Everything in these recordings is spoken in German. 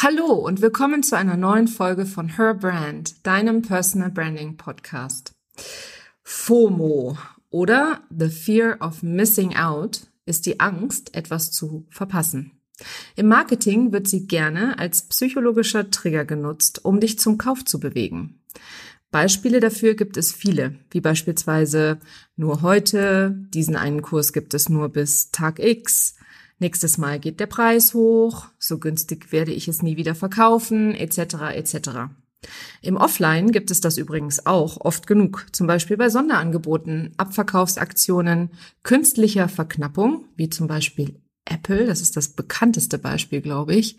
Hallo und willkommen zu einer neuen Folge von Her Brand, deinem Personal Branding Podcast. FOMO oder The Fear of Missing Out ist die Angst, etwas zu verpassen. Im Marketing wird sie gerne als psychologischer Trigger genutzt, um dich zum Kauf zu bewegen. Beispiele dafür gibt es viele, wie beispielsweise nur heute, diesen einen Kurs gibt es nur bis Tag X, nächstes Mal geht der Preis hoch, so günstig werde ich es nie wieder verkaufen, etc. etc. Im Offline gibt es das übrigens auch oft genug, zum Beispiel bei Sonderangeboten, Abverkaufsaktionen, künstlicher Verknappung, wie zum Beispiel Apple, das ist das bekannteste Beispiel, glaube ich,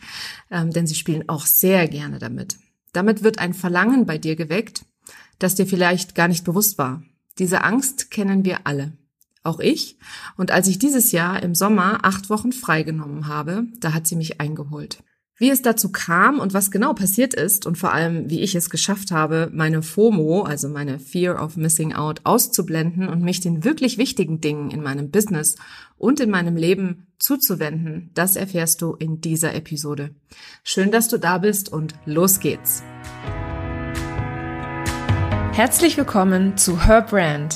ähm, denn sie spielen auch sehr gerne damit. Damit wird ein Verlangen bei dir geweckt, das dir vielleicht gar nicht bewusst war. Diese Angst kennen wir alle auch ich. Und als ich dieses Jahr im Sommer acht Wochen freigenommen habe, da hat sie mich eingeholt. Wie es dazu kam und was genau passiert ist und vor allem, wie ich es geschafft habe, meine FOMO, also meine Fear of Missing Out, auszublenden und mich den wirklich wichtigen Dingen in meinem Business und in meinem Leben zuzuwenden, das erfährst du in dieser Episode. Schön, dass du da bist und los geht's. Herzlich willkommen zu Her Brand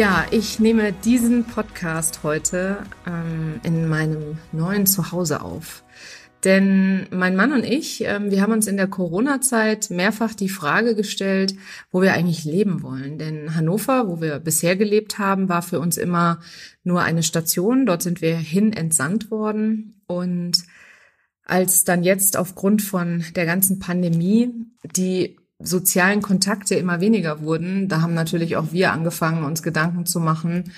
Ja, ich nehme diesen Podcast heute ähm, in meinem neuen Zuhause auf. Denn mein Mann und ich, ähm, wir haben uns in der Corona-Zeit mehrfach die Frage gestellt, wo wir eigentlich leben wollen. Denn Hannover, wo wir bisher gelebt haben, war für uns immer nur eine Station. Dort sind wir hin entsandt worden. Und als dann jetzt aufgrund von der ganzen Pandemie die sozialen Kontakte immer weniger wurden, da haben natürlich auch wir angefangen, uns Gedanken zu machen,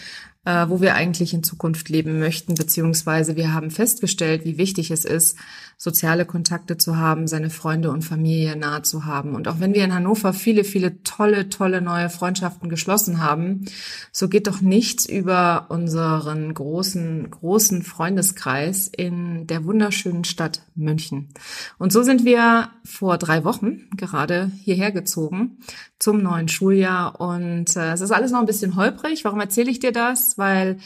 äh, wo wir eigentlich in Zukunft leben möchten, beziehungsweise wir haben festgestellt, wie wichtig es ist, soziale Kontakte zu haben, seine Freunde und Familie nahe zu haben. Und auch wenn wir in Hannover viele, viele tolle, tolle neue Freundschaften geschlossen haben, so geht doch nichts über unseren großen, großen Freundeskreis in der wunderschönen Stadt München. Und so sind wir vor drei Wochen gerade hierher gezogen zum neuen Schuljahr. Und äh, es ist alles noch ein bisschen holprig. Warum erzähle ich dir das? Weil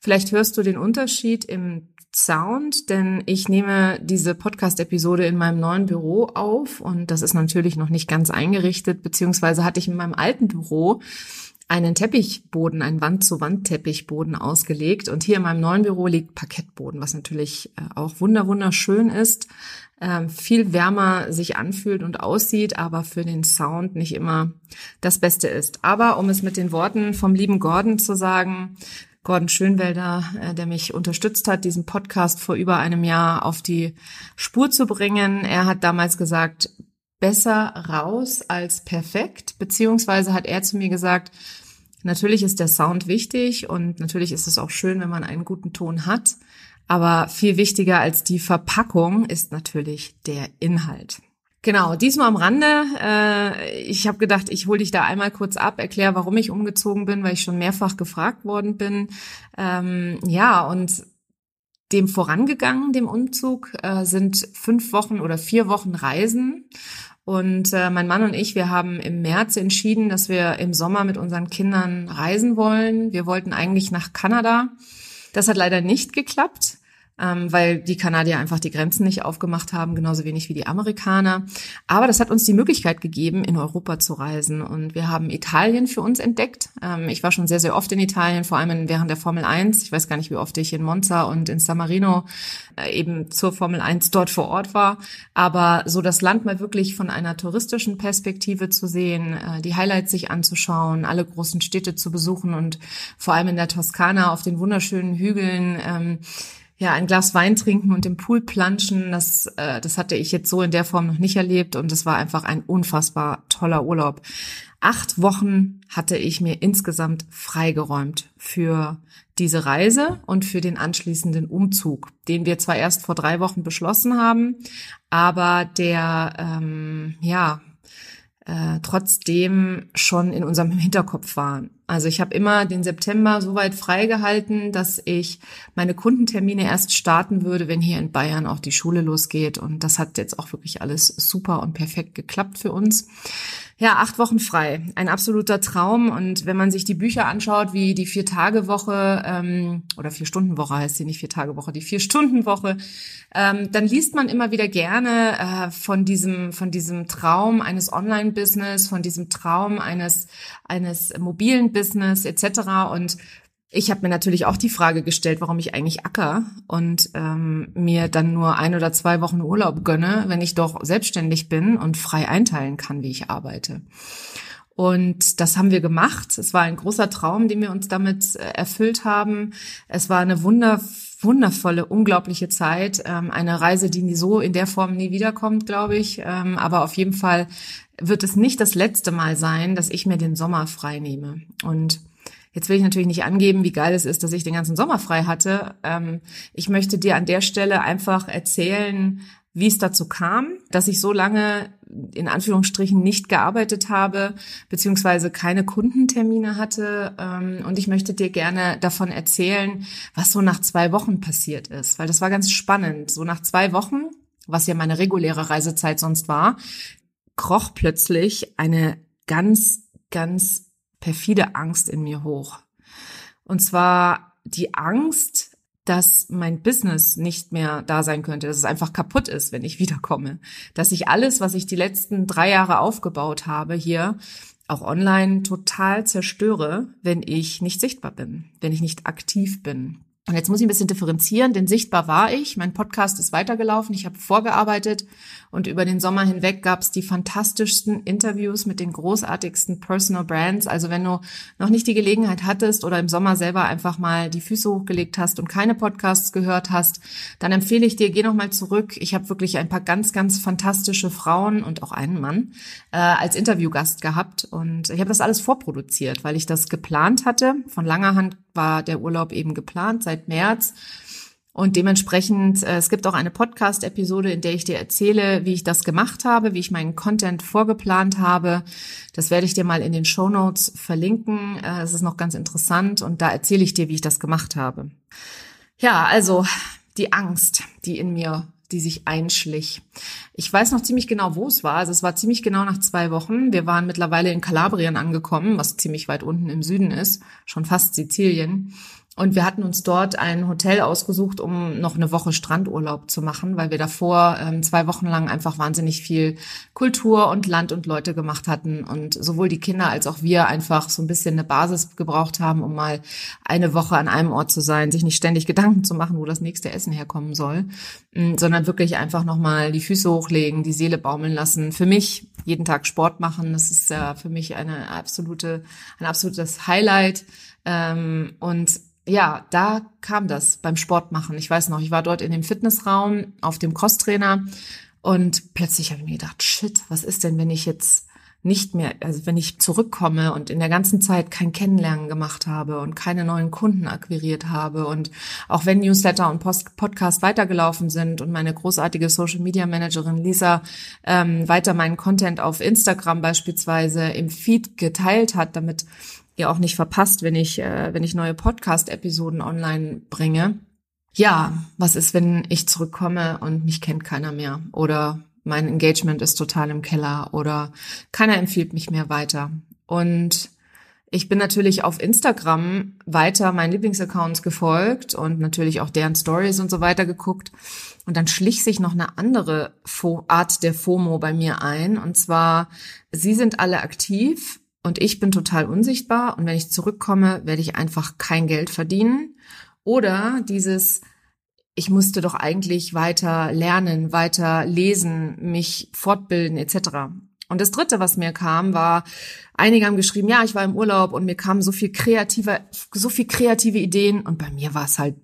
vielleicht hörst du den Unterschied im Sound, denn ich nehme diese Podcast-Episode in meinem neuen Büro auf und das ist natürlich noch nicht ganz eingerichtet, beziehungsweise hatte ich in meinem alten Büro einen Teppichboden, einen Wand-zu-Wand-Teppichboden ausgelegt und hier in meinem neuen Büro liegt Parkettboden, was natürlich äh, auch wunder wunderschön ist, ähm, viel wärmer sich anfühlt und aussieht, aber für den Sound nicht immer das Beste ist. Aber um es mit den Worten vom lieben Gordon zu sagen, Gordon Schönwelder, äh, der mich unterstützt hat, diesen Podcast vor über einem Jahr auf die Spur zu bringen. Er hat damals gesagt, besser raus als perfekt, beziehungsweise hat er zu mir gesagt, natürlich ist der Sound wichtig und natürlich ist es auch schön, wenn man einen guten Ton hat, aber viel wichtiger als die Verpackung ist natürlich der Inhalt. Genau, diesmal am Rande. Äh, ich habe gedacht, ich hole dich da einmal kurz ab, erkläre, warum ich umgezogen bin, weil ich schon mehrfach gefragt worden bin. Ähm, ja, und dem vorangegangen, dem Umzug, äh, sind fünf Wochen oder vier Wochen Reisen. Und äh, mein Mann und ich, wir haben im März entschieden, dass wir im Sommer mit unseren Kindern reisen wollen. Wir wollten eigentlich nach Kanada. Das hat leider nicht geklappt ähm, weil die Kanadier einfach die Grenzen nicht aufgemacht haben, genauso wenig wie die Amerikaner. Aber das hat uns die Möglichkeit gegeben, in Europa zu reisen. Und wir haben Italien für uns entdeckt. Ähm, ich war schon sehr, sehr oft in Italien, vor allem während der Formel 1. Ich weiß gar nicht, wie oft ich in Monza und in San Marino äh, eben zur Formel 1 dort vor Ort war. Aber so das Land mal wirklich von einer touristischen Perspektive zu sehen, äh, die Highlights sich anzuschauen, alle großen Städte zu besuchen und vor allem in der Toskana auf den wunderschönen Hügeln, ähm, ja, ein Glas Wein trinken und im Pool planschen, das, äh, das hatte ich jetzt so in der Form noch nicht erlebt und es war einfach ein unfassbar toller Urlaub. Acht Wochen hatte ich mir insgesamt freigeräumt für diese Reise und für den anschließenden Umzug, den wir zwar erst vor drei Wochen beschlossen haben, aber der ähm, ja äh, trotzdem schon in unserem Hinterkopf waren. Also ich habe immer den September so weit freigehalten, dass ich meine Kundentermine erst starten würde, wenn hier in Bayern auch die Schule losgeht. Und das hat jetzt auch wirklich alles super und perfekt geklappt für uns. Ja, acht Wochen frei. Ein absoluter Traum. Und wenn man sich die Bücher anschaut, wie die Vier-Tage-Woche ähm, oder Vier-Stunden-Woche heißt sie nicht Vier-Tage-Woche, die Vier-Stunden-Woche, ähm, dann liest man immer wieder gerne äh, von diesem von diesem Traum eines Online-Business, von diesem Traum eines eines mobilen Business etc. Und ich habe mir natürlich auch die Frage gestellt, warum ich eigentlich acker und ähm, mir dann nur ein oder zwei Wochen Urlaub gönne, wenn ich doch selbstständig bin und frei einteilen kann, wie ich arbeite. Und das haben wir gemacht. Es war ein großer Traum, den wir uns damit äh, erfüllt haben. Es war eine wunder, wundervolle, unglaubliche Zeit. Ähm, eine Reise, die so in der Form nie wiederkommt, glaube ich. Ähm, aber auf jeden Fall wird es nicht das letzte Mal sein, dass ich mir den Sommer frei nehme. Und Jetzt will ich natürlich nicht angeben, wie geil es ist, dass ich den ganzen Sommer frei hatte. Ähm, ich möchte dir an der Stelle einfach erzählen, wie es dazu kam, dass ich so lange in Anführungsstrichen nicht gearbeitet habe, beziehungsweise keine Kundentermine hatte. Ähm, und ich möchte dir gerne davon erzählen, was so nach zwei Wochen passiert ist, weil das war ganz spannend. So nach zwei Wochen, was ja meine reguläre Reisezeit sonst war, kroch plötzlich eine ganz, ganz perfide Angst in mir hoch. Und zwar die Angst, dass mein Business nicht mehr da sein könnte, dass es einfach kaputt ist, wenn ich wiederkomme, dass ich alles, was ich die letzten drei Jahre aufgebaut habe hier, auch online total zerstöre, wenn ich nicht sichtbar bin, wenn ich nicht aktiv bin. Und jetzt muss ich ein bisschen differenzieren, denn sichtbar war ich. Mein Podcast ist weitergelaufen. Ich habe vorgearbeitet und über den Sommer hinweg gab es die fantastischsten Interviews mit den großartigsten Personal Brands. Also wenn du noch nicht die Gelegenheit hattest oder im Sommer selber einfach mal die Füße hochgelegt hast und keine Podcasts gehört hast, dann empfehle ich dir, geh noch mal zurück. Ich habe wirklich ein paar ganz, ganz fantastische Frauen und auch einen Mann äh, als Interviewgast gehabt und ich habe das alles vorproduziert, weil ich das geplant hatte. Von langer Hand war der Urlaub eben geplant seit März. Und dementsprechend, äh, es gibt auch eine Podcast-Episode, in der ich dir erzähle, wie ich das gemacht habe, wie ich meinen Content vorgeplant habe. Das werde ich dir mal in den Show Notes verlinken. Äh, es ist noch ganz interessant und da erzähle ich dir, wie ich das gemacht habe. Ja, also die Angst, die in mir die sich einschlich. Ich weiß noch ziemlich genau, wo es war. Also es war ziemlich genau nach zwei Wochen. Wir waren mittlerweile in Kalabrien angekommen, was ziemlich weit unten im Süden ist, schon fast Sizilien. Und wir hatten uns dort ein Hotel ausgesucht, um noch eine Woche Strandurlaub zu machen, weil wir davor ähm, zwei Wochen lang einfach wahnsinnig viel Kultur und Land und Leute gemacht hatten und sowohl die Kinder als auch wir einfach so ein bisschen eine Basis gebraucht haben, um mal eine Woche an einem Ort zu sein, sich nicht ständig Gedanken zu machen, wo das nächste Essen herkommen soll, mm, sondern wirklich einfach nochmal die Füße hochlegen, die Seele baumeln lassen. Für mich jeden Tag Sport machen, das ist ja für mich eine absolute, ein absolutes Highlight. Ähm, und ja, da kam das beim Sport machen. Ich weiß noch, ich war dort in dem Fitnessraum auf dem Crosstrainer und plötzlich habe ich mir gedacht, shit, was ist denn, wenn ich jetzt nicht mehr, also wenn ich zurückkomme und in der ganzen Zeit kein Kennenlernen gemacht habe und keine neuen Kunden akquiriert habe und auch wenn Newsletter und Post Podcast weitergelaufen sind und meine großartige Social Media Managerin Lisa ähm, weiter meinen Content auf Instagram beispielsweise im Feed geteilt hat, damit ihr auch nicht verpasst, wenn ich, äh, wenn ich neue Podcast-Episoden online bringe. Ja, was ist, wenn ich zurückkomme und mich kennt keiner mehr? Oder mein Engagement ist total im Keller oder keiner empfiehlt mich mehr weiter. Und ich bin natürlich auf Instagram weiter meinen Lieblingsaccounts gefolgt und natürlich auch deren Stories und so weiter geguckt. Und dann schlich sich noch eine andere Art der FOMO bei mir ein. Und zwar, sie sind alle aktiv, und ich bin total unsichtbar und wenn ich zurückkomme, werde ich einfach kein Geld verdienen. Oder dieses, ich musste doch eigentlich weiter lernen, weiter lesen, mich fortbilden etc. Und das Dritte, was mir kam, war, einige haben geschrieben, ja, ich war im Urlaub und mir kamen so viel kreative, so viel kreative Ideen und bei mir war es halt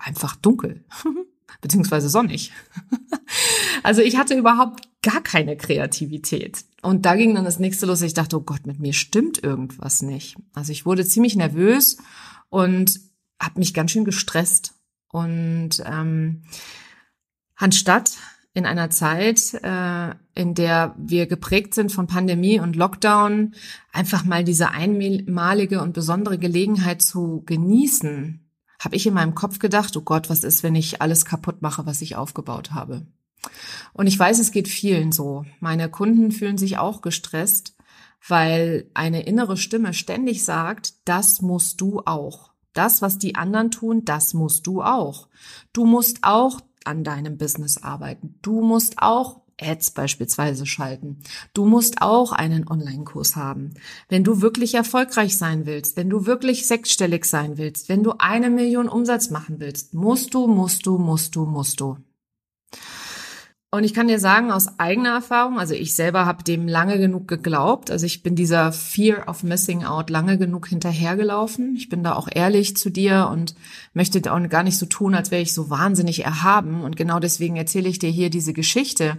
einfach dunkel, beziehungsweise sonnig. also ich hatte überhaupt gar keine Kreativität. Und da ging dann das nächste los. Ich dachte, oh Gott, mit mir stimmt irgendwas nicht. Also ich wurde ziemlich nervös und habe mich ganz schön gestresst. Und ähm, anstatt in einer Zeit, äh, in der wir geprägt sind von Pandemie und Lockdown, einfach mal diese einmalige und besondere Gelegenheit zu genießen, habe ich in meinem Kopf gedacht, oh Gott, was ist, wenn ich alles kaputt mache, was ich aufgebaut habe? Und ich weiß, es geht vielen so. Meine Kunden fühlen sich auch gestresst, weil eine innere Stimme ständig sagt, das musst du auch. Das, was die anderen tun, das musst du auch. Du musst auch an deinem Business arbeiten. Du musst auch Ads beispielsweise schalten. Du musst auch einen Online-Kurs haben. Wenn du wirklich erfolgreich sein willst, wenn du wirklich sechsstellig sein willst, wenn du eine Million Umsatz machen willst, musst du, musst du, musst du, musst du. Und ich kann dir sagen aus eigener Erfahrung, also ich selber habe dem lange genug geglaubt. Also ich bin dieser Fear of Missing Out lange genug hinterhergelaufen. Ich bin da auch ehrlich zu dir und möchte auch gar nicht so tun, als wäre ich so wahnsinnig erhaben. Und genau deswegen erzähle ich dir hier diese Geschichte,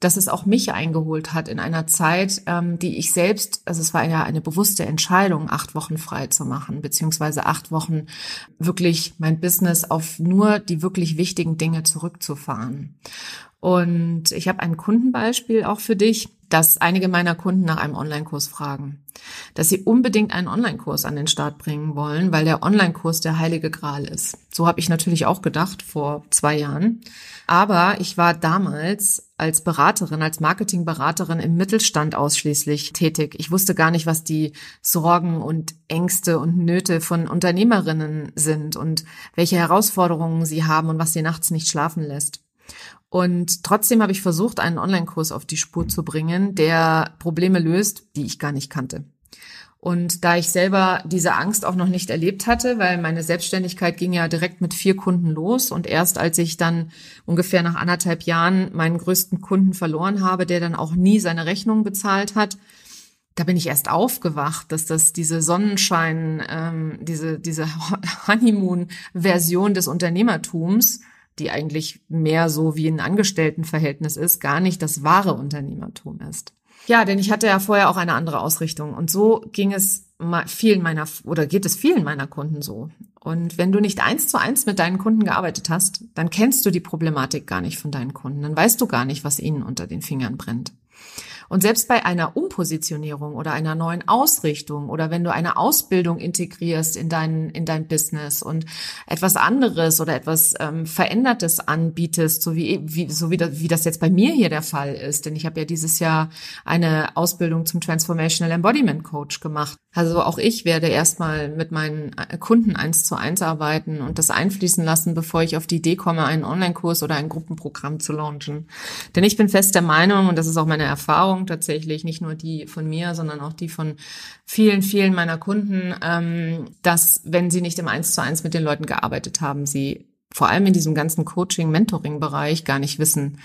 dass es auch mich eingeholt hat in einer Zeit, ähm, die ich selbst, also es war ja eine bewusste Entscheidung, acht Wochen frei zu machen, beziehungsweise acht Wochen wirklich mein Business auf nur die wirklich wichtigen Dinge zurückzufahren. Und ich habe ein Kundenbeispiel auch für dich, dass einige meiner Kunden nach einem Online-Kurs fragen, dass sie unbedingt einen Online-Kurs an den Start bringen wollen, weil der Online-Kurs der heilige Gral ist. So habe ich natürlich auch gedacht vor zwei Jahren. Aber ich war damals als Beraterin, als Marketingberaterin im Mittelstand ausschließlich tätig. Ich wusste gar nicht, was die Sorgen und Ängste und Nöte von Unternehmerinnen sind und welche Herausforderungen sie haben und was sie nachts nicht schlafen lässt. Und trotzdem habe ich versucht, einen Online-Kurs auf die Spur zu bringen, der Probleme löst, die ich gar nicht kannte. Und da ich selber diese Angst auch noch nicht erlebt hatte, weil meine Selbstständigkeit ging ja direkt mit vier Kunden los und erst als ich dann ungefähr nach anderthalb Jahren meinen größten Kunden verloren habe, der dann auch nie seine Rechnung bezahlt hat, da bin ich erst aufgewacht, dass das diese Sonnenschein, ähm, diese diese Honeymoon-Version des Unternehmertums die eigentlich mehr so wie ein Angestelltenverhältnis ist, gar nicht das wahre Unternehmertum ist. Ja, denn ich hatte ja vorher auch eine andere Ausrichtung und so ging es vielen meiner oder geht es vielen meiner Kunden so. Und wenn du nicht eins zu eins mit deinen Kunden gearbeitet hast, dann kennst du die Problematik gar nicht von deinen Kunden. Dann weißt du gar nicht, was ihnen unter den Fingern brennt. Und selbst bei einer Umpositionierung oder einer neuen Ausrichtung oder wenn du eine Ausbildung integrierst in dein, in dein Business und etwas anderes oder etwas ähm, Verändertes anbietest, so wie, wie, so wie das, wie das jetzt bei mir hier der Fall ist, denn ich habe ja dieses Jahr eine Ausbildung zum Transformational Embodiment Coach gemacht. Also auch ich werde erstmal mit meinen äh, Kunden eins zu eins arbeiten und das einfließen lassen, bevor ich auf die Idee komme, einen Online-Kurs oder ein Gruppenprogramm zu launchen. Denn ich bin fest der Meinung, und das ist auch meine Erfahrung tatsächlich, nicht nur die von mir, sondern auch die von vielen, vielen meiner Kunden, ähm, dass wenn sie nicht im eins zu eins mit den Leuten gearbeitet haben, sie vor allem in diesem ganzen Coaching-Mentoring-Bereich gar nicht wissen,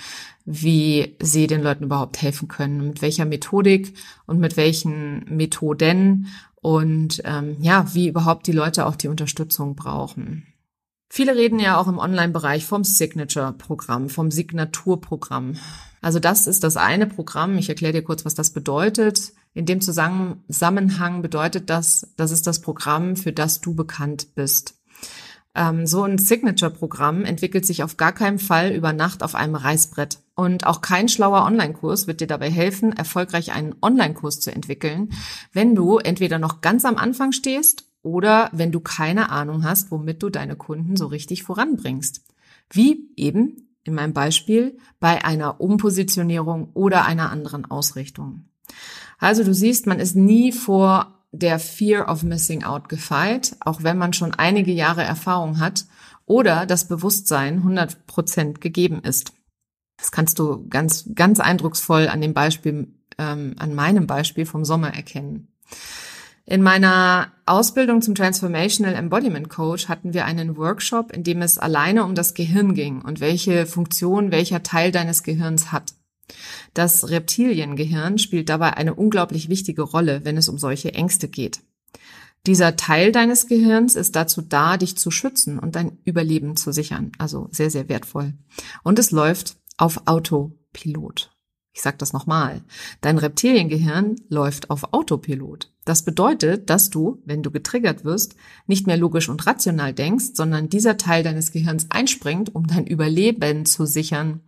wie sie den Leuten überhaupt helfen können, mit welcher Methodik und mit welchen Methoden und ähm, ja, wie überhaupt die Leute auch die Unterstützung brauchen. Viele reden ja auch im Online-Bereich vom Signature-Programm, vom Signaturprogramm. Also das ist das eine Programm. Ich erkläre dir kurz, was das bedeutet. In dem Zusammenhang bedeutet das, das ist das Programm, für das du bekannt bist. Ähm, so ein Signature-Programm entwickelt sich auf gar keinen Fall über Nacht auf einem Reißbrett. Und auch kein schlauer Online-Kurs wird dir dabei helfen, erfolgreich einen Online-Kurs zu entwickeln, wenn du entweder noch ganz am Anfang stehst oder wenn du keine Ahnung hast, womit du deine Kunden so richtig voranbringst. Wie eben in meinem Beispiel bei einer Umpositionierung oder einer anderen Ausrichtung. Also du siehst, man ist nie vor der Fear of Missing Out gefeit, auch wenn man schon einige Jahre Erfahrung hat oder das Bewusstsein 100 Prozent gegeben ist. Das kannst du ganz, ganz eindrucksvoll an dem Beispiel, ähm, an meinem Beispiel vom Sommer erkennen. In meiner Ausbildung zum Transformational Embodiment Coach hatten wir einen Workshop, in dem es alleine um das Gehirn ging und welche Funktion welcher Teil deines Gehirns hat. Das Reptiliengehirn spielt dabei eine unglaublich wichtige Rolle, wenn es um solche Ängste geht. Dieser Teil deines Gehirns ist dazu da, dich zu schützen und dein Überleben zu sichern. Also sehr, sehr wertvoll. Und es läuft auf Autopilot. Ich sage das nochmal. Dein Reptiliengehirn läuft auf Autopilot. Das bedeutet, dass du, wenn du getriggert wirst, nicht mehr logisch und rational denkst, sondern dieser Teil deines Gehirns einspringt, um dein Überleben zu sichern.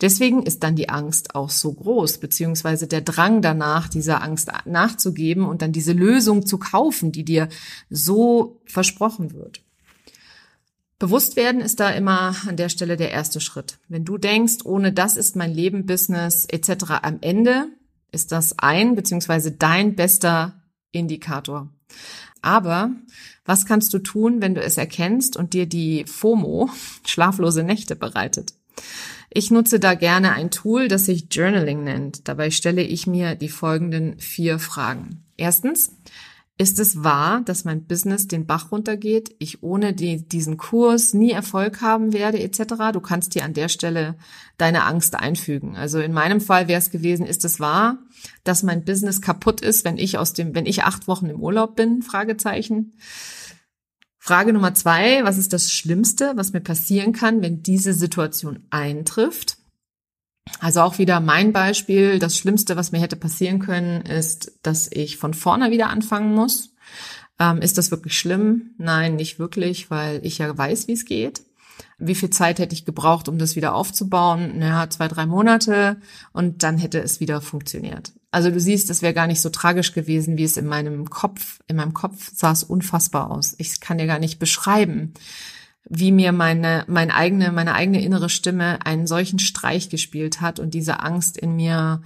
Deswegen ist dann die Angst auch so groß, beziehungsweise der Drang danach, dieser Angst nachzugeben und dann diese Lösung zu kaufen, die dir so versprochen wird. Bewusst werden ist da immer an der Stelle der erste Schritt. Wenn du denkst, ohne das ist mein Leben, Business etc. am Ende, ist das ein beziehungsweise dein bester Indikator. Aber was kannst du tun, wenn du es erkennst und dir die FOMO, schlaflose Nächte, bereitet? Ich nutze da gerne ein Tool, das sich Journaling nennt. Dabei stelle ich mir die folgenden vier Fragen. Erstens, ist es wahr, dass mein Business den Bach runtergeht, ich ohne die, diesen Kurs nie Erfolg haben werde etc.? Du kannst dir an der Stelle deine Angst einfügen. Also in meinem Fall wäre es gewesen, ist es wahr, dass mein Business kaputt ist, wenn ich aus dem, wenn ich acht Wochen im Urlaub bin? Fragezeichen. Frage Nummer zwei, was ist das Schlimmste, was mir passieren kann, wenn diese Situation eintrifft? Also auch wieder mein Beispiel. Das Schlimmste, was mir hätte passieren können, ist, dass ich von vorne wieder anfangen muss. Ähm, ist das wirklich schlimm? Nein, nicht wirklich, weil ich ja weiß, wie es geht. Wie viel Zeit hätte ich gebraucht, um das wieder aufzubauen? Naja, zwei, drei Monate und dann hätte es wieder funktioniert. Also du siehst, es wäre gar nicht so tragisch gewesen, wie es in meinem Kopf, in meinem Kopf sah es unfassbar aus. Ich kann dir gar nicht beschreiben, wie mir meine, meine eigene, meine eigene innere Stimme einen solchen Streich gespielt hat und diese Angst in mir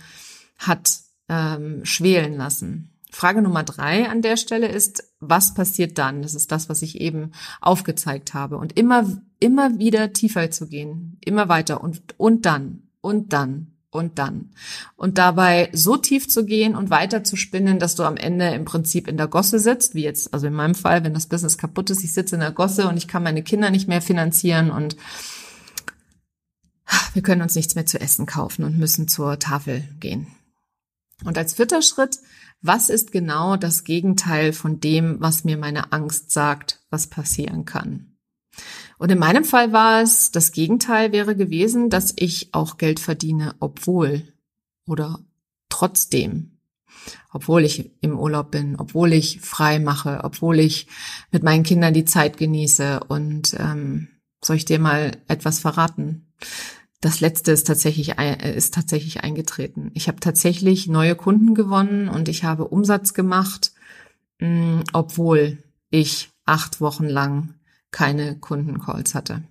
hat ähm, schwelen lassen. Frage Nummer drei an der Stelle ist, was passiert dann? Das ist das, was ich eben aufgezeigt habe. Und immer, immer wieder tiefer zu gehen, immer weiter und, und dann, und dann, und dann. Und dabei so tief zu gehen und weiter zu spinnen, dass du am Ende im Prinzip in der Gosse sitzt, wie jetzt, also in meinem Fall, wenn das Business kaputt ist, ich sitze in der Gosse und ich kann meine Kinder nicht mehr finanzieren und wir können uns nichts mehr zu essen kaufen und müssen zur Tafel gehen. Und als vierter Schritt, was ist genau das Gegenteil von dem, was mir meine Angst sagt, was passieren kann? Und in meinem Fall war es, das Gegenteil wäre gewesen, dass ich auch Geld verdiene, obwohl oder trotzdem, obwohl ich im Urlaub bin, obwohl ich frei mache, obwohl ich mit meinen Kindern die Zeit genieße. Und ähm, soll ich dir mal etwas verraten? Das letzte ist tatsächlich äh, ist tatsächlich eingetreten. Ich habe tatsächlich neue Kunden gewonnen und ich habe Umsatz gemacht, mh, mm, obwohl ich acht Wochen lang keine Kundencalls hatte.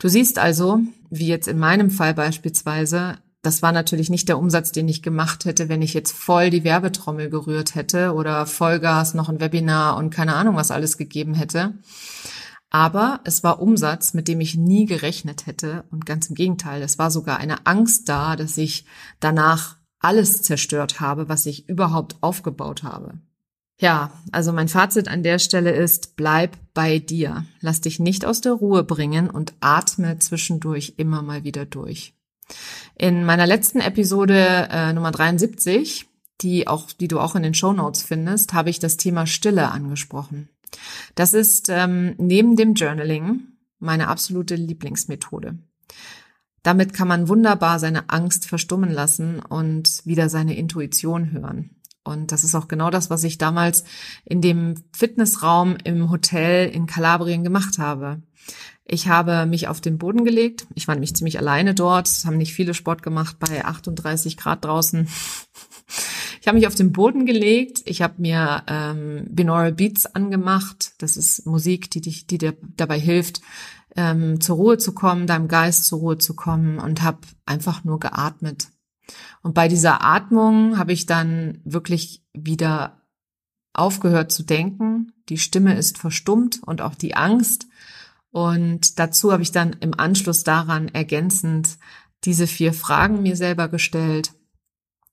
Du siehst also, wie jetzt in meinem Fall beispielsweise, das war natürlich nicht der Umsatz, den ich gemacht hätte, wenn ich jetzt voll die Werbetrommel gerührt hätte oder Vollgas noch ein Webinar und keine Ahnung was alles gegeben hätte. Aber es war Umsatz, mit dem ich nie gerechnet hätte und ganz im Gegenteil, es war sogar eine Angst da, dass ich danach alles zerstört habe, was ich überhaupt aufgebaut habe. Ja, also mein Fazit an der Stelle ist, bleib bei dir. Lass dich nicht aus der Ruhe bringen und atme zwischendurch immer mal wieder durch. In meiner letzten Episode äh, Nummer 73, die auch, die du auch in den Show Notes findest, habe ich das Thema Stille angesprochen. Das ist ähm, neben dem Journaling meine absolute Lieblingsmethode. Damit kann man wunderbar seine Angst verstummen lassen und wieder seine Intuition hören. Und das ist auch genau das, was ich damals in dem Fitnessraum im Hotel in Kalabrien gemacht habe. Ich habe mich auf den Boden gelegt. Ich war nämlich ziemlich alleine dort. Es haben nicht viele Sport gemacht bei 38 Grad draußen. Ich habe mich auf den Boden gelegt. Ich habe mir ähm, Binaural Beats angemacht. Das ist Musik, die dich, die dir dabei hilft, ähm, zur Ruhe zu kommen, deinem Geist zur Ruhe zu kommen und habe einfach nur geatmet. Und bei dieser Atmung habe ich dann wirklich wieder aufgehört zu denken. Die Stimme ist verstummt und auch die Angst. Und dazu habe ich dann im Anschluss daran ergänzend diese vier Fragen mir selber gestellt.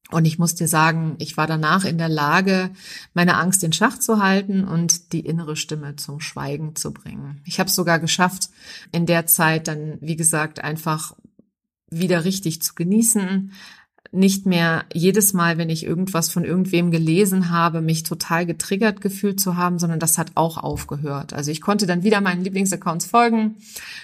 Und ich muss dir sagen, ich war danach in der Lage, meine Angst in Schach zu halten und die innere Stimme zum Schweigen zu bringen. Ich habe es sogar geschafft, in der Zeit dann, wie gesagt, einfach wieder richtig zu genießen, nicht mehr jedes Mal, wenn ich irgendwas von irgendwem gelesen habe, mich total getriggert gefühlt zu haben, sondern das hat auch aufgehört. Also ich konnte dann wieder meinen Lieblingsaccounts folgen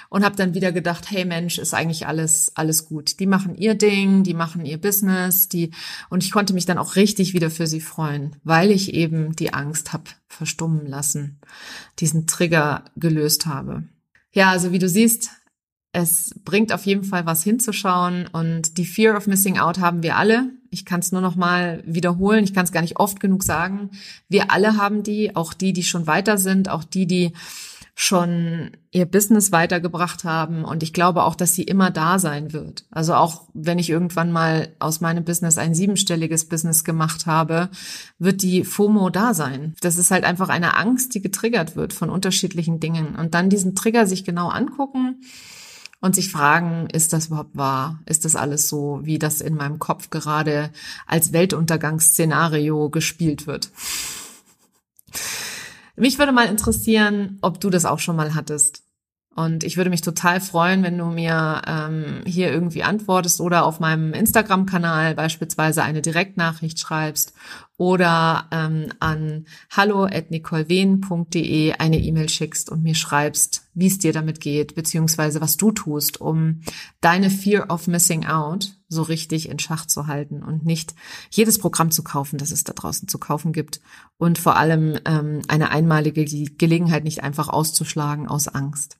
und habe dann wieder gedacht, hey Mensch, ist eigentlich alles alles gut. Die machen ihr Ding, die machen ihr Business, die und ich konnte mich dann auch richtig wieder für sie freuen, weil ich eben die Angst habe verstummen lassen, diesen Trigger gelöst habe. Ja, also wie du siehst, es bringt auf jeden Fall was hinzuschauen und die Fear of Missing Out haben wir alle. Ich kann es nur noch mal wiederholen, ich kann es gar nicht oft genug sagen. Wir alle haben die, auch die, die schon weiter sind, auch die, die schon ihr Business weitergebracht haben und ich glaube auch, dass sie immer da sein wird. Also auch wenn ich irgendwann mal aus meinem Business ein siebenstelliges Business gemacht habe, wird die FOMO da sein. Das ist halt einfach eine Angst, die getriggert wird von unterschiedlichen Dingen und dann diesen Trigger sich genau angucken und sich fragen, ist das überhaupt wahr? Ist das alles so, wie das in meinem Kopf gerade als Weltuntergangsszenario gespielt wird? Mich würde mal interessieren, ob du das auch schon mal hattest. Und ich würde mich total freuen, wenn du mir ähm, hier irgendwie antwortest oder auf meinem Instagram-Kanal beispielsweise eine Direktnachricht schreibst oder ähm, an hallo@nicolewen.de eine E-Mail schickst und mir schreibst, wie es dir damit geht, beziehungsweise was du tust, um deine Fear of Missing Out so richtig in Schach zu halten und nicht jedes Programm zu kaufen, das es da draußen zu kaufen gibt und vor allem ähm, eine einmalige Gelegenheit nicht einfach auszuschlagen aus Angst.